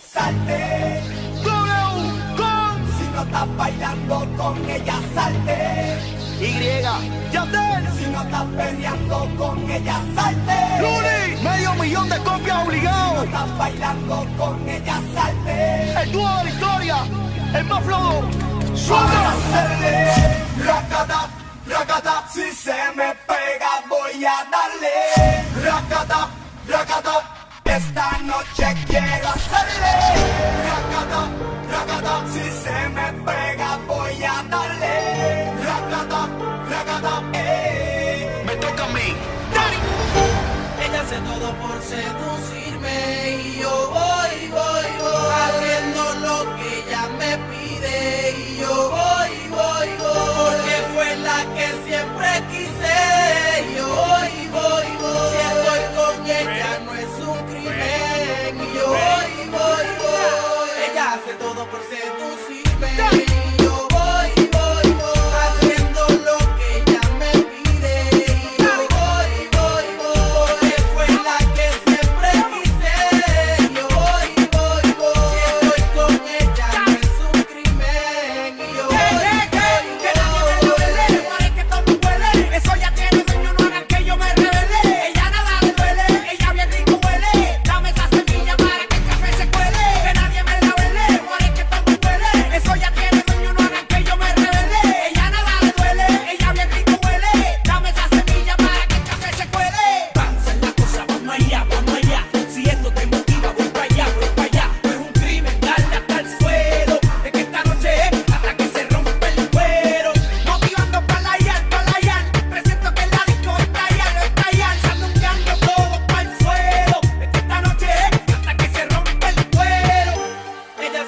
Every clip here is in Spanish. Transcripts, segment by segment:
Salte, W, si no estás bailando con ella, salte. Y, Yandel, si no estás peleando con ella, salte. Luni, medio millón de copias obligado. Si no estás bailando con ella, salte. El dúo de la historia, el más flojo. Suave. Hacerle, racata, racata, si se me pega voy a darle. Racata, racata. Esta noche quiero hacerle Racata, racata Si se me pega voy a darle Racata, racata. Eh. Me toca a mí Daddy. Ella hace todo por seducir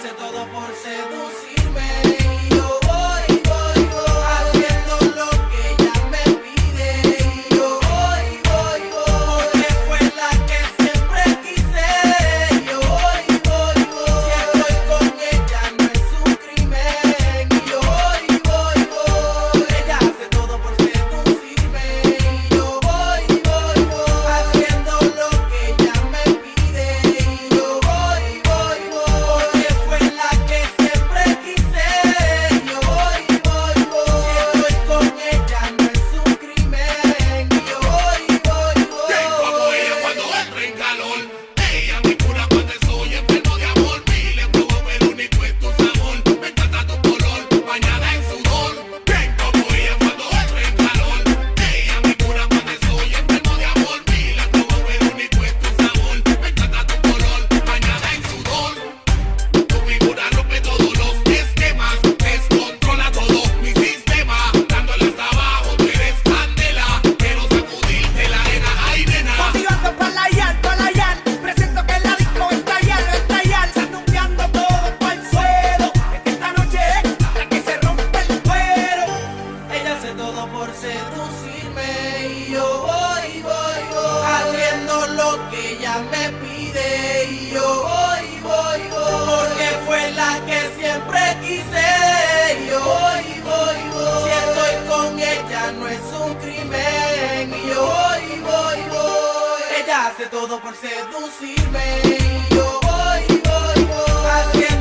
hace todo por seducirme. seducirme y yo voy, voy, voy. Haciendo lo que ella me pide y yo voy, voy, voy. Porque fue la que siempre quise y yo voy, voy, voy. Si estoy con ella no es un crimen y yo voy, voy, voy. Ella hace todo por seducirme y yo voy, voy, voy. Haciendo